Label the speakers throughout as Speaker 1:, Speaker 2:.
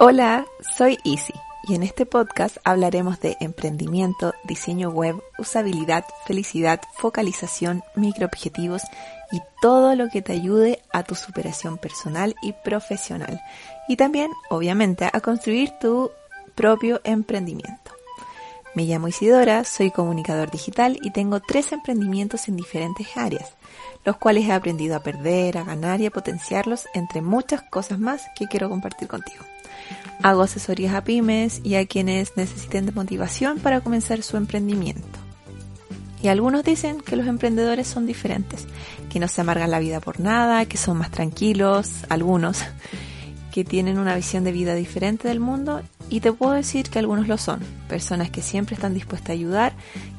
Speaker 1: Hola, soy Easy y en este podcast hablaremos de emprendimiento, diseño web, usabilidad, felicidad, focalización, microobjetivos y todo lo que te ayude a tu superación personal y profesional. Y también, obviamente, a construir tu propio emprendimiento. Me llamo Isidora, soy comunicador digital y tengo tres emprendimientos en diferentes áreas, los cuales he aprendido a perder, a ganar y a potenciarlos, entre muchas cosas más que quiero compartir contigo. Hago asesorías a pymes y a quienes necesiten de motivación para comenzar su emprendimiento. Y algunos dicen que los emprendedores son diferentes, que no se amargan la vida por nada, que son más tranquilos, algunos, que tienen una visión de vida diferente del mundo y te puedo decir que algunos lo son, personas que siempre están dispuestas a ayudar,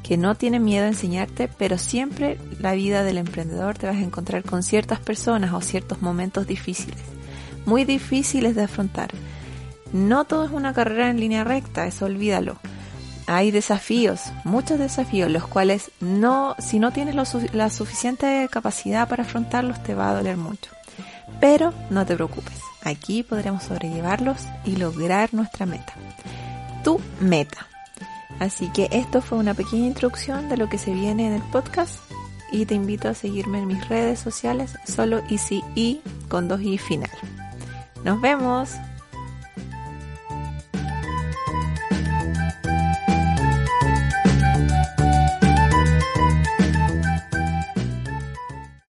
Speaker 1: que no tienen miedo a enseñarte, pero siempre la vida del emprendedor te vas a encontrar con ciertas personas o ciertos momentos difíciles, muy difíciles de afrontar no todo es una carrera en línea recta, eso olvídalo. Hay desafíos, muchos desafíos, los cuales no, si no tienes la suficiente capacidad para afrontarlos, te va a doler mucho. Pero no te preocupes, aquí podremos sobrellevarlos y lograr nuestra meta. Tu meta. Así que esto fue una pequeña introducción de lo que se viene en el podcast y te invito a seguirme en mis redes sociales, solo Easy I con dos I final. Nos vemos.